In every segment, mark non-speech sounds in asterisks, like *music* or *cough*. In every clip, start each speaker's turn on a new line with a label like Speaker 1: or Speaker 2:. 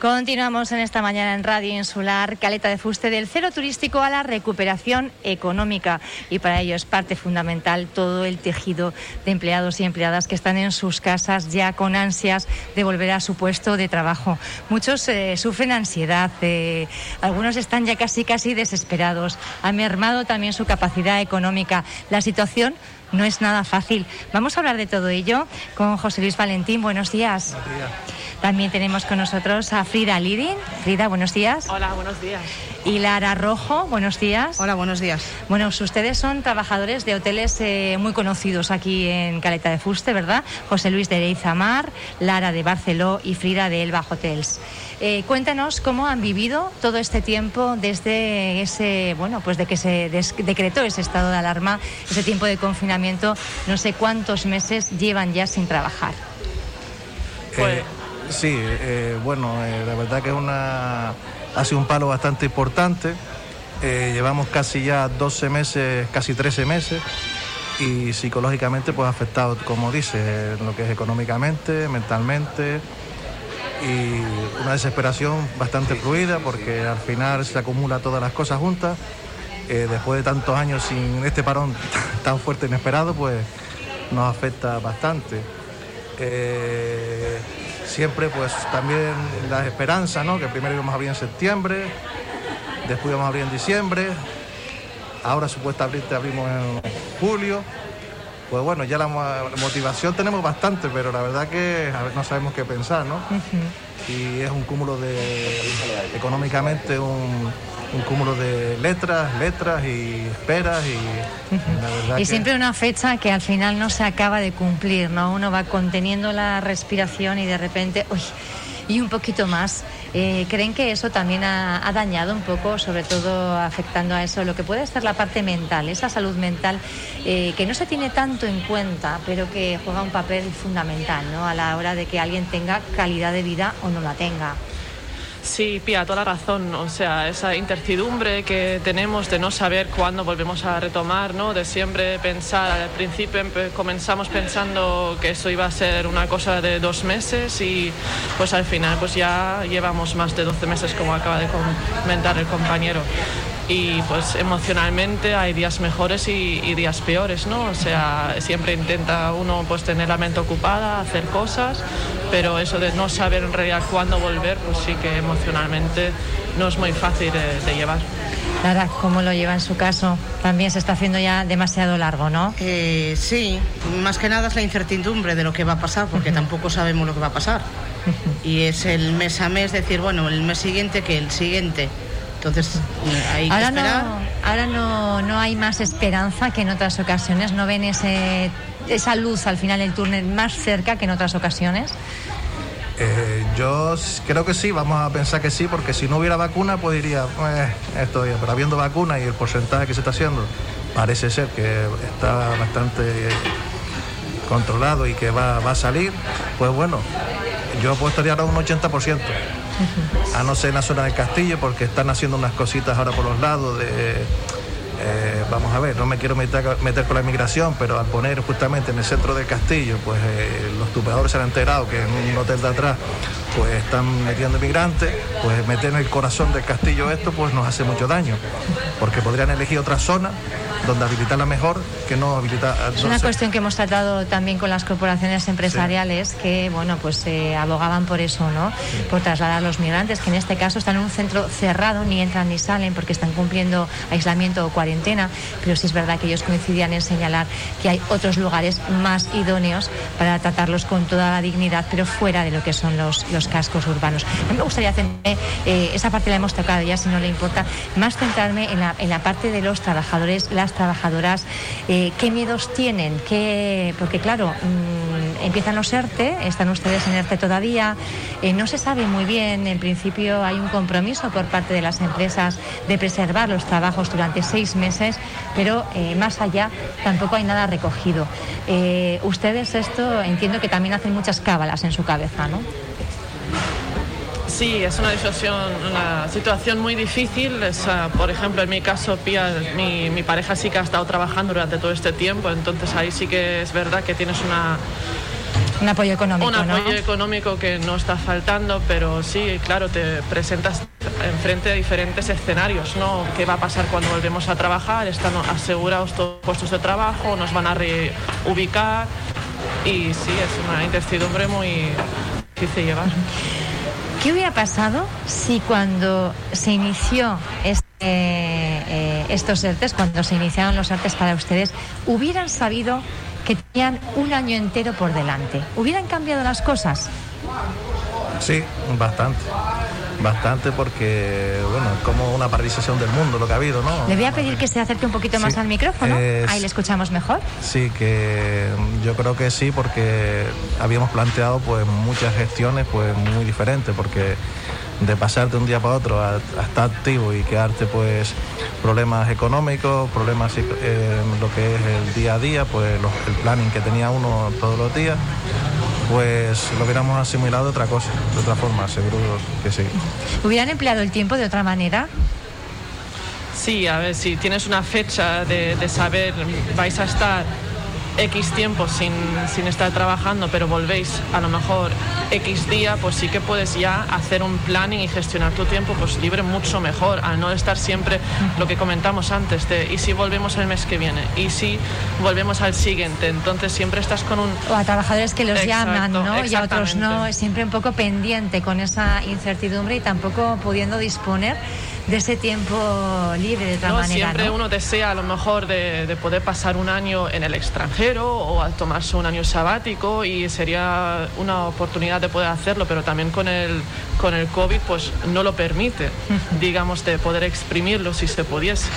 Speaker 1: Continuamos en esta mañana en Radio Insular, Caleta de Fuste, del cero turístico a la recuperación económica. Y para ello es parte fundamental todo el tejido de empleados y empleadas que están en sus casas ya con ansias de volver a su puesto de trabajo. Muchos eh, sufren ansiedad, eh, algunos están ya casi, casi desesperados. Ha mermado también su capacidad económica. La situación no es nada fácil. Vamos a hablar de todo ello con José Luis Valentín. Buenos días. Buenos días. También tenemos con nosotros a Frida Lidin. Frida, buenos días.
Speaker 2: Hola, buenos días.
Speaker 1: Y Lara Rojo, buenos días.
Speaker 3: Hola, buenos días.
Speaker 1: Bueno, ustedes son trabajadores de hoteles eh, muy conocidos aquí en Caleta de Fuste, ¿verdad? José Luis de Leizamar, Lara de Barceló y Frida de Elba Hotels. Eh, cuéntanos cómo han vivido todo este tiempo desde ese, bueno, pues de que se decretó ese estado de alarma, ese tiempo de confinamiento, no sé cuántos meses llevan ya sin trabajar.
Speaker 4: Pues... Sí, eh, bueno, eh, la verdad que es una, ha sido un palo bastante importante. Eh, llevamos casi ya 12 meses, casi 13 meses y psicológicamente pues afectado, como dice, lo que es económicamente, mentalmente y una desesperación bastante fluida porque al final se acumula todas las cosas juntas. después de tantos años sin este parón *laughs* tan fuerte e inesperado, pues nos afecta bastante siempre pues también la esperanza, ¿no? Que primero íbamos a abrir en septiembre, después íbamos a abrir en diciembre, ahora supuestamente abrimos en julio. Pues bueno, ya la motivación tenemos bastante, pero la verdad que no sabemos qué pensar, ¿no? Y es un cúmulo de, económicamente, un, un cúmulo de letras, letras y esperas y
Speaker 1: Y siempre una fecha que al final no se acaba de cumplir, ¿no? Uno va conteniendo la respiración y de repente, uy, y un poquito más. Eh, ¿Creen que eso también ha, dañado un poco, sobre todo afectando a eso, lo que puede ser la parte mental, esa salud mental eh, que no se tiene tanto en cuenta, pero que juega un papel fundamental ¿no? a la hora de que alguien tenga calidad de vida o no la tenga?
Speaker 2: Sí, Pía, toda la razón. O sea, esa incertidumbre que tenemos de no saber cuándo volvemos a retomar, ¿no? De siempre pensar, al principio comenzamos pensando que eso iba a ser una cosa de dos meses y pues al final pues ya llevamos más de 12 meses como acaba de comentar el compañero y pues emocionalmente hay días mejores y, días peores, ¿no? O sea, siempre intenta uno pues tener la mente ocupada, hacer cosas, pero eso de no saber en realidad cuándo volver, pues sí que emocionalmente no es muy fácil de, llevar.
Speaker 1: Lara, ¿cómo lo lleva en su caso? También se está haciendo ya demasiado largo, ¿no?
Speaker 3: Eh, sí, más que nada es la incertidumbre de lo que va a pasar, porque tampoco sabemos lo que va a pasar. Y es el mes a mes decir, bueno, el mes siguiente que el siguiente. Entonces, hay que
Speaker 1: ahora
Speaker 3: esperar.
Speaker 1: No, ahora no, no hay más esperanza que en otras ocasiones. ¿No ven ese, esa luz al final del túnel más cerca que en otras ocasiones?
Speaker 4: Eh, yo creo que sí, vamos a pensar que sí, porque si no hubiera vacuna, pues diría, eh, esto pero habiendo vacuna y el porcentaje que se está haciendo, parece ser que está bastante controlado y que va, va a salir, pues bueno, yo apostaría ahora un 80% a no ser en la zona del castillo, porque están haciendo unas cositas ahora por los lados de... Eh, vamos a ver, no me quiero meter, con la inmigración, pero al poner justamente en el centro del castillo, pues eh, los tupeadores se han enterado que en un hotel de atrás pues están metiendo inmigrantes, pues meter en el corazón del castillo esto pues nos hace mucho daño, porque podrían elegir otra zona donde habilitarla mejor que no habilitar.
Speaker 1: Es una cuestión que hemos tratado también con las corporaciones empresariales que, bueno, pues eh, abogaban por eso, ¿no? Por trasladar a los migrantes, que en este caso están en un centro cerrado, ni entran ni salen porque están cumpliendo aislamiento o cuarentena, pero sí es verdad que ellos coincidían en señalar que hay otros lugares más idóneos para tratarlos con toda la dignidad, pero fuera de lo que son los, los cascos urbanos. Me gustaría centrarme, eh, esa parte la hemos tocado ya, si no le importa, más centrarme en la, en la parte de los trabajadores, las trabajadoras, eh, qué miedos tienen, ¿Qué? porque claro, mm, empiezan los ERTE, están ustedes en ERTE todavía, eh, no se sabe muy bien, en principio hay un compromiso por parte de las empresas de preservar los trabajos durante seis meses, pero más allá tampoco hay nada recogido. ustedes esto entiendo que también hacen muchas cábalas en su cabeza, ¿no?
Speaker 2: Sí, es una situación, una situación muy difícil. por ejemplo, en mi caso, Pía, mi, mi, pareja sí que ha estado trabajando durante todo este tiempo, entonces ahí sí que es verdad que tienes una,
Speaker 1: Un apoyo económico.
Speaker 2: Un apoyo económico que no está faltando, pero sí, claro, te presentas enfrente de diferentes escenarios, ¿no? ¿Qué va a pasar cuando volvemos a trabajar? Están asegurados todos los puestos de trabajo, nos van a reubicar y sí, es una incertidumbre muy difícil llevar.
Speaker 1: ¿Qué hubiera pasado si cuando se inició este, eh, estos ERTES, cuando se iniciaron los ERTES para ustedes, hubieran sabido que tenían un año entero por delante? ¿Hubieran cambiado las cosas?
Speaker 4: Sí, bastante. Bastante porque, bueno, es como una paralización del mundo lo que ha habido, ¿no?
Speaker 1: Le voy a pedir que se acerque un poquito más al micrófono. Ahí le escuchamos mejor.
Speaker 4: Sí, que yo creo que sí, porque habíamos planteado pues muchas gestiones pues muy diferentes, porque de pasar de un día para otro a, estar activo y quedarte pues problemas económicos, problemas en lo que es el día a día, pues el planning que tenía uno todos los días, pues lo hubiéramos asimilado de otra cosa, de otra forma, seguro que sí.
Speaker 1: ¿Hubieran empleado el tiempo de otra manera?
Speaker 2: Sí, a ver, si tienes una fecha de, de saber, vais a estar X tiempo sin, sin, estar trabajando, pero volvéis a lo mejor X día, pues sí que puedes ya hacer un planning y gestionar tu tiempo pues libre mucho mejor, al no estar siempre lo que comentamos antes de y si volvemos el mes que viene, y si volvemos al siguiente, entonces siempre estás con un...
Speaker 1: O a trabajadores que los llaman, ¿no? Y a otros no, siempre un poco pendiente con esa incertidumbre y tampoco pudiendo disponer de ese tiempo libre de otra manera.
Speaker 2: Siempre uno desea a lo mejor de, poder pasar un año en el extranjero o a tomarse un año sabático y sería una oportunidad de poder hacerlo, pero también con el, con el COVID pues no lo permite, digamos, de poder exprimirlo si se pudiese.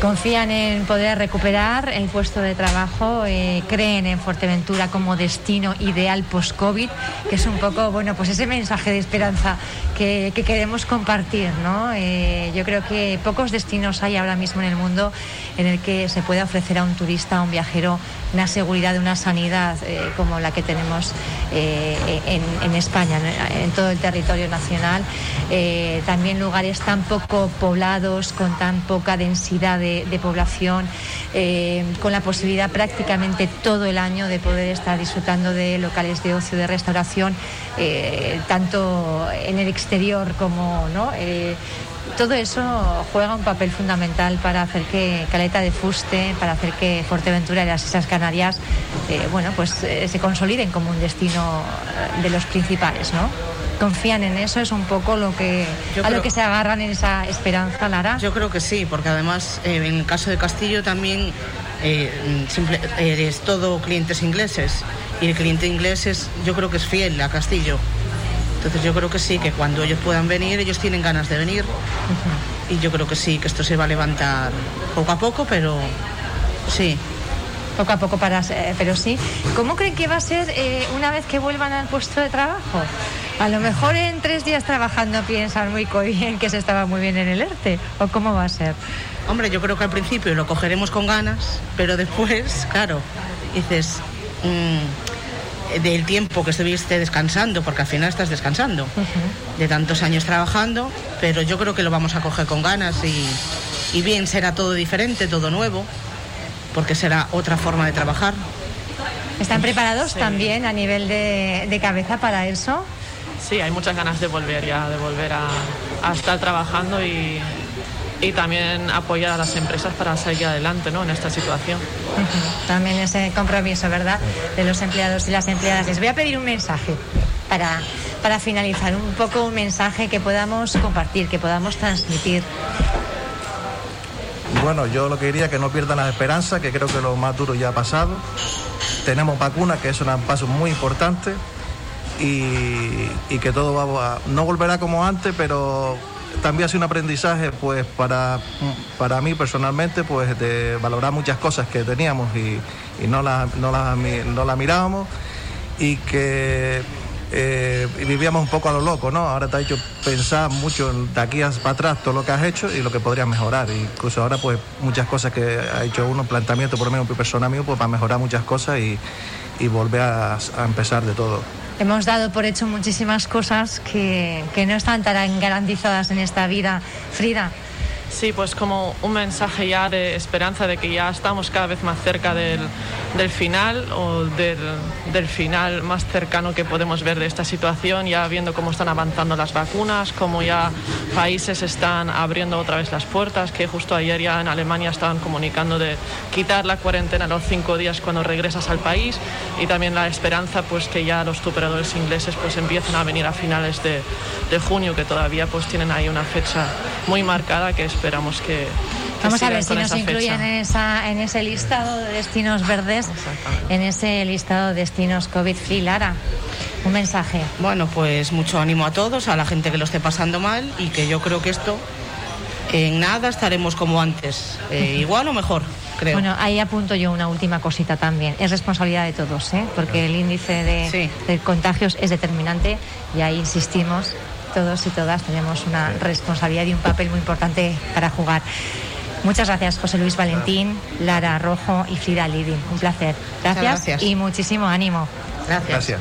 Speaker 1: Confían en poder recuperar el puesto de trabajo, eh, creen en Fuerteventura como destino ideal post-COVID, que es un poco, bueno, pues ese mensaje de esperanza que, queremos compartir, ¿no? Eh, yo creo que pocos destinos hay ahora mismo en el mundo en el que se pueda ofrecer a un turista, a un viajero, una seguridad, una sanidad eh, como la que tenemos en, España, en todo el territorio nacional. también lugares tan poco poblados, con tan poca densidad de de, población, eh, con la posibilidad prácticamente todo el año de poder estar disfrutando de locales de ocio, de restauración, eh, tanto en el exterior como no. Eh, todo eso juega un papel fundamental para hacer que Caleta de Fuste, para hacer que Fuerteventura y las Islas Canarias, bueno, pues se consoliden como un destino de los principales, ¿no? confían en eso, es un poco lo que a lo que se agarran en esa esperanza, Lara.
Speaker 3: Yo creo que sí, porque además eh, en el caso de Castillo también eh, es todo clientes ingleses y el cliente inglés es, yo creo que es fiel a Castillo. Entonces yo creo que sí, que cuando ellos puedan venir, ellos tienen ganas de venir. Y yo creo que sí, que esto se va a levantar poco a poco, pero sí.
Speaker 1: Poco a poco para, pero sí. ¿Cómo creen que va a ser eh, una vez que vuelvan al puesto de trabajo? A lo mejor en tres días trabajando piensan muy bien que se estaba muy bien en el ERTE. ¿O cómo va a ser?
Speaker 3: Hombre, yo creo que al principio lo cogeremos con ganas, pero después, *laughs* claro, dices, mm, del tiempo que estuviste descansando, porque al final estás descansando, de tantos años trabajando, pero yo creo que lo vamos a coger con ganas y, bien será todo diferente, todo nuevo, porque será otra forma de trabajar.
Speaker 1: ¿Están preparados también a nivel de cabeza para eso?
Speaker 2: sí, hay muchas ganas de volver ya, de volver a, estar trabajando y, también apoyar a las empresas para salir adelante ¿no? en esta situación.
Speaker 1: También ese compromiso, ¿verdad?, de los empleados y las empleadas. Les voy a pedir un mensaje para, para finalizar, un poco un mensaje que podamos compartir, que podamos transmitir.
Speaker 4: Bueno, yo lo que diría es que no pierdan la esperanza, que creo que lo más duro ya ha pasado. Tenemos vacuna, que es un paso muy importante y, que todo va a, no volverá como antes, pero también ha sido un aprendizaje pues para, para mí personalmente pues de valorar muchas cosas que teníamos y, no las no no mirábamos y que eh, vivíamos un poco a lo loco, ¿no? Ahora te ha hecho pensar mucho de aquí para atrás todo lo que has hecho y lo que podrías mejorar. Incluso ahora, pues, muchas cosas que ha hecho uno, planteamiento por lo menos persona mío, pues para mejorar muchas cosas y, volver a empezar de todo
Speaker 1: hemos dado por hecho muchísimas cosas que, no están tan garantizadas en esta vida. Frida.
Speaker 2: Sí, pues como un mensaje ya de esperanza de que ya estamos cada vez más cerca del, del final o del, del, final más cercano que podemos ver de esta situación, ya viendo cómo están avanzando las vacunas, cómo ya países están abriendo otra vez las puertas, que justo ayer ya en Alemania estaban comunicando de quitar la cuarentena a los cinco días cuando regresas al país y también la esperanza pues que ya los operadores ingleses pues empiecen a venir a finales de, de junio, que todavía pues tienen ahí una fecha muy marcada que esperamos que,
Speaker 1: Vamos a ver si nos incluyen en, esa, en ese listado de destinos verdes, en ese listado de destinos COVID-free. Lara, un mensaje.
Speaker 3: Bueno, pues mucho ánimo a todos, a la gente que lo esté pasando mal y que yo creo que esto en nada estaremos como antes, eh, igual o mejor. Creo.
Speaker 1: Bueno, ahí apunto yo una última cosita también. Es responsabilidad de todos, ¿eh? porque el índice de, de contagios es determinante y ahí insistimos todos y todas tenemos una responsabilidad y un papel muy importante para jugar. Muchas gracias, José Luis Valentín, Lara Rojo y Frida Lidin. Un placer. Gracias, y muchísimo ánimo.
Speaker 3: Gracias.